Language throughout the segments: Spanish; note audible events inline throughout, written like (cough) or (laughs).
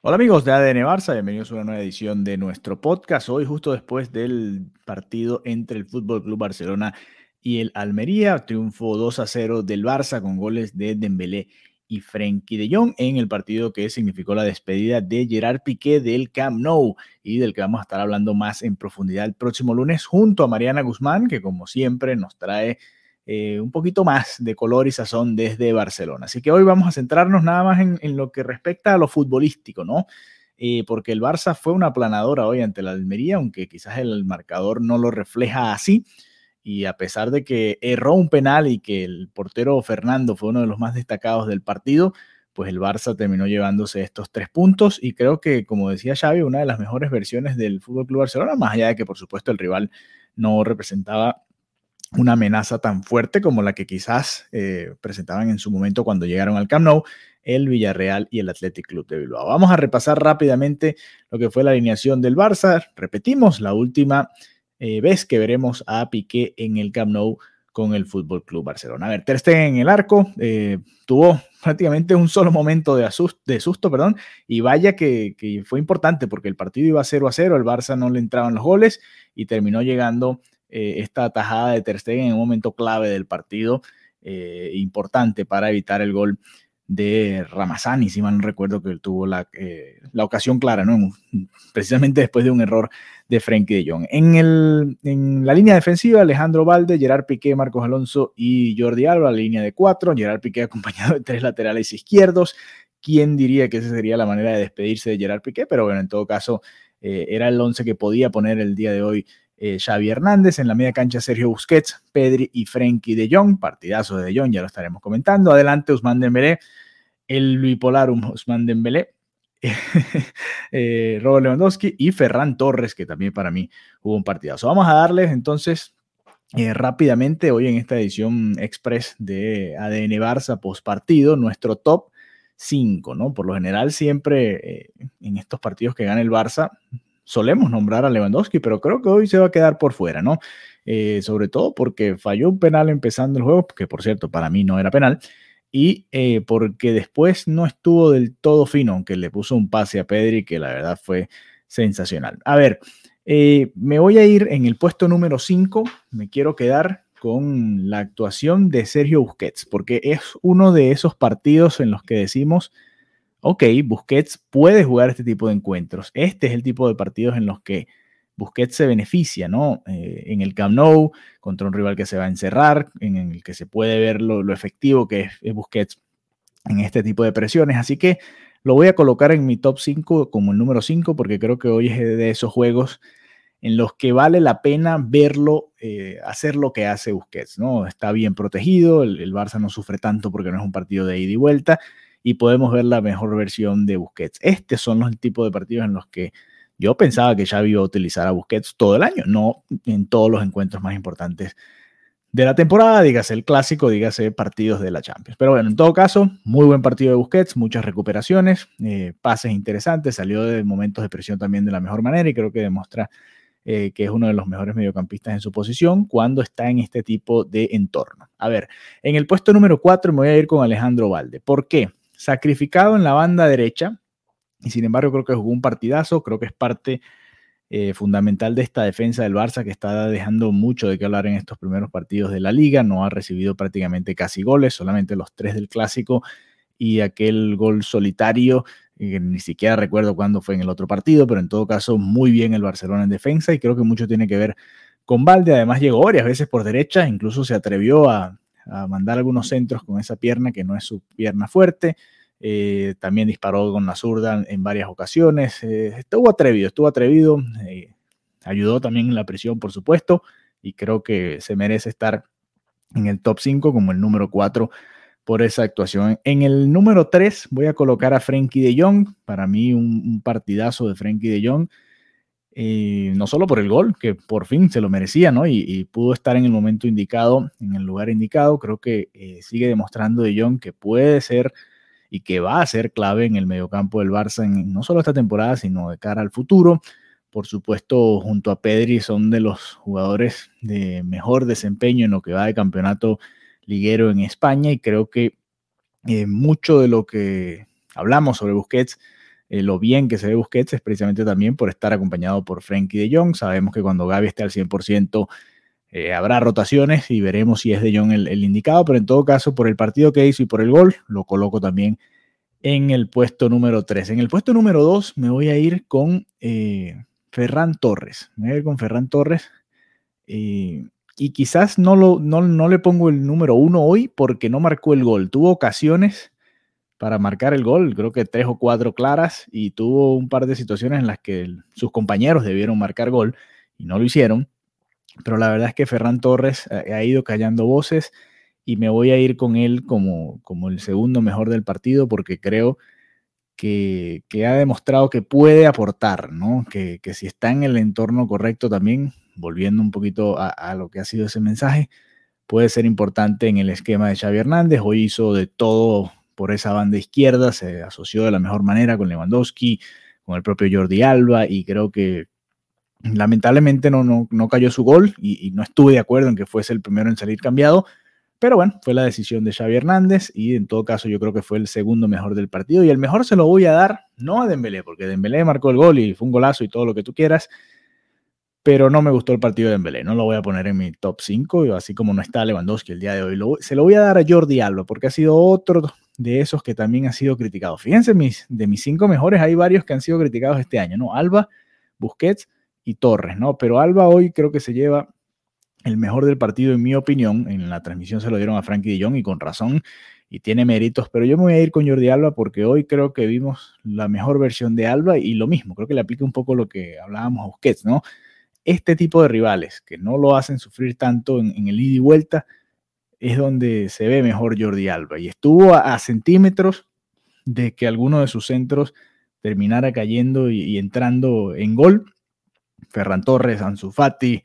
Hola amigos de ADN Barça, bienvenidos a una nueva edición de nuestro podcast. Hoy justo después del partido entre el Fútbol Club Barcelona y el Almería, triunfo 2 a 0 del Barça con goles de Dembélé y Frenkie de Jong en el partido que significó la despedida de Gerard Piqué del Camp Nou y del que vamos a estar hablando más en profundidad el próximo lunes junto a Mariana Guzmán, que como siempre nos trae eh, un poquito más de color y sazón desde Barcelona. Así que hoy vamos a centrarnos nada más en, lo que respecta a lo futbolístico, ¿no? Eh, porque el Barça fue una planadora hoy ante la Almería, aunque quizás el marcador no lo refleja así. Y a pesar de que erró un penal y que el portero Fernando fue uno de los más destacados del partido, pues el Barça terminó llevándose estos tres puntos y creo que, como decía Xavi, una de las mejores versiones del Fútbol Club Barcelona, más allá de que por supuesto el rival no representaba una amenaza tan fuerte como la que quizás eh, presentaban en su momento cuando llegaron al Camp Nou el Villarreal y el Athletic Club de Bilbao. Vamos a repasar rápidamente lo que fue la alineación del Barça. Repetimos, la última eh, vez que veremos a Piqué en el Camp Nou con el Fútbol Club Barcelona. A ver, Ter en el arco eh, tuvo prácticamente un solo momento de, de susto, perdón, y vaya que, que, fue importante porque el partido iba 0 a 0, el Barça no le entraban los goles y terminó llegando eh, esta tajada de Ter en un momento clave del partido, eh, importante para evitar el gol de Ramazani, si mal no recuerdo que tuvo la, eh, la ocasión clara, ¿no? precisamente después de un error de Frenkie de Jong. En, el, en la línea defensiva, Alejandro Valde, Gerard Piqué, Marcos Alonso y Jordi Alba, la línea de cuatro, Gerard Piqué (laughs) acompañado de tres laterales izquierdos. ¿Quién diría que esa sería la manera de despedirse de Gerard Piqué? Pero bueno, en todo caso, era el once que podía poner el día de hoy eh, Xavi Hernández, en la media cancha Sergio Busquets, Pedri y Frenkie de Jong, partidazo de de Jong, ya lo estaremos comentando. Adelante Usman Dembélé, el bipolar Usman Dembélé, (laughs) eh, Robert Lewandowski y Ferran Torres, que también para mí hubo un partidazo. Vamos a darles entonces eh, rápidamente hoy en esta edición express de ADN Barça post partido nuestro top 5, ¿no? Por lo general siempre eh, en estos partidos que gana el Barça solemos nombrar a Lewandowski, pero creo que hoy se va a quedar por fuera, ¿no? Eh, sobre todo porque falló un penal empezando el juego, que por cierto para mí no era penal, y eh, porque después no estuvo del todo fino, aunque le puso un pase a Pedri que la verdad fue sensacional. A ver, eh, me voy a ir en el puesto número 5, me quiero quedar con la actuación de Sergio Busquets, porque es uno de esos partidos en los que decimos ok, Busquets puede jugar este tipo de encuentros. Este es el tipo de partidos en los que Busquets se beneficia, ¿no? Eh, en el Camp Nou, contra un rival que se va a encerrar, en el que se puede ver lo, efectivo que es, es, Busquets en este tipo de presiones. Así que lo voy a colocar en mi top 5 como el número 5, porque creo que hoy es de esos juegos en los que vale la pena verlo, eh, hacer lo que hace Busquets, ¿no? Está bien protegido, el, el Barça no sufre tanto porque no es un partido de ida y vuelta y podemos ver la mejor versión de Busquets. Estos son los tipos de partidos en los que yo pensaba que Xavi iba a utilizar a Busquets todo el año, no en todos los encuentros más importantes de la temporada, dígase el clásico, dígase partidos de la Champions. Pero bueno, en todo caso, muy buen partido de Busquets, muchas recuperaciones, eh, pases interesantes, salió de momentos de presión también de la mejor manera y creo que demuestra eh, que es uno de los mejores mediocampistas en su posición cuando está en este tipo de entorno. A ver, en el puesto número 4 me voy a ir con Alejandro Valde. ¿Por qué? Sacrificado en la banda derecha y sin embargo creo que jugó un partidazo, creo que es parte eh, fundamental de esta defensa del Barça que está dejando mucho de qué hablar en estos primeros partidos de la liga, no ha recibido prácticamente casi goles, solamente los tres del clásico y aquel gol solitario, que ni siquiera recuerdo cuándo fue en el otro partido, pero en todo caso muy bien el Barcelona en defensa y creo que mucho tiene que ver con Valde, además llegó varias veces por derecha, incluso se atrevió a, a mandar algunos centros con esa pierna que no es su pierna fuerte. eh, también disparó con la zurda en varias ocasiones. Eh, estuvo atrevido, estuvo atrevido. Eh, ayudó también en la presión, por supuesto. Y creo que se merece estar en el top 5 como el número 4 por esa actuación. En el número 3 voy a colocar a Frankie de Jong. Para mí un, partidazo de Frankie de Jong. No solo por el gol, que por fin se lo merecía, ¿no? Y, pudo estar en el momento indicado, en el lugar indicado. Creo que sigue demostrando de Jong que puede ser y que va a ser clave en el mediocampo del Barça, en, no solo esta temporada, sino de cara al futuro. Por supuesto, junto a Pedri son de los jugadores de mejor desempeño en lo que va de campeonato liguero en España y creo que eh, mucho de lo que hablamos sobre Busquets, eh, lo bien que se ve Busquets es precisamente también por estar acompañado por Frenkie de Jong. Sabemos que cuando Gaby esté al 100%, eh, habrá rotaciones y veremos si es de Jong el, indicado, pero en todo caso, por el partido que hizo y por el gol, lo coloco también en el puesto número 3. En el puesto número 2 me voy a ir con eh, Ferran Torres. Me voy a ir con Ferran Torres. Eh, y quizás no, lo, no, no, le pongo el número 1 hoy porque no marcó el gol. Tuvo ocasiones para marcar el gol, creo que tres o cuatro claras, y tuvo un par de situaciones en las que sus compañeros debieron marcar gol y no lo hicieron pero la verdad es que Ferran Torres ha ido callando voces y me voy a ir con él como, como el segundo mejor del partido porque creo que, ha demostrado que puede aportar, ¿no? Que, si está en el entorno correcto también, volviendo un poquito a, lo que ha sido ese mensaje, puede ser importante en el esquema de Xavi Hernández. Hoy hizo de todo por esa banda izquierda, se asoció de la mejor manera con Lewandowski, con el propio Jordi Alba y creo que, Lamentablemente no, no, cayó su gol y, no estuve de acuerdo en que fuese el primero en salir cambiado, pero bueno, fue la decisión de Xavi Hernández y en todo caso yo creo que fue el segundo mejor del partido y el mejor se lo voy a dar no a Dembélé, porque Dembélé marcó el gol y fue un golazo y todo lo que tú quieras, pero no me gustó el partido de Dembélé, no lo voy a poner en mi top 5, así como no está Lewandowski el día de hoy. se lo voy a dar a Jordi Alba porque ha sido otro de esos que también ha sido criticado. Fíjense, mis, de mis cinco mejores hay varios que han sido criticados este año, ¿no? Alba, Busquets, y Torres, ¿no? Pero Alba hoy creo que se lleva el mejor del partido, en mi opinión. En la transmisión se lo dieron a Frankie Jong y con razón, y tiene méritos, pero yo me voy a ir con Jordi Alba porque hoy creo que vimos la mejor versión de Alba y lo mismo, creo que le aplica un poco lo que hablábamos a Busquets, ¿no? Este tipo de rivales que no lo hacen sufrir tanto en, el ida y vuelta es donde se ve mejor Jordi Alba y estuvo a, centímetros de que alguno de sus centros terminara cayendo y entrando en gol Ferran Torres, Ansu Fati,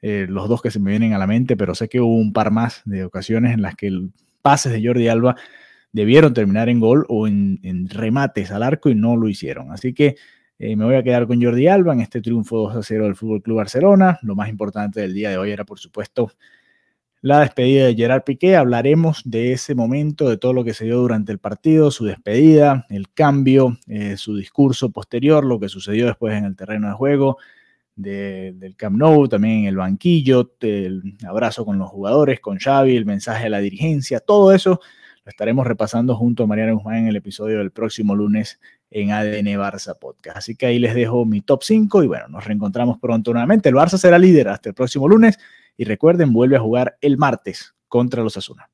eh, los dos que se me vienen a la mente, pero sé que hubo un par más de ocasiones en las que el pases de Jordi Alba debieron terminar en gol o en, remates al arco y no lo hicieron. Así que eh, me voy a quedar con Jordi Alba en este triunfo 2 a 0 del Fútbol Club Barcelona. Lo más importante del día de hoy era, por supuesto, la despedida de Gerard Piqué. Hablaremos de ese momento, de todo lo que se dio durante el partido, su despedida, el cambio, eh, su discurso posterior, lo que sucedió después en el terreno de juego, del Camp Nou, también en el banquillo, el abrazo con los jugadores, con Xavi, el mensaje de la dirigencia, todo eso lo estaremos repasando junto a Mariana Guzmán en el episodio del próximo lunes en ADN Barça Podcast. Así que ahí les dejo mi top 5 y bueno, nos reencontramos pronto nuevamente. El Barça será líder hasta el próximo lunes y recuerden, vuelve a jugar el martes contra los Asuna.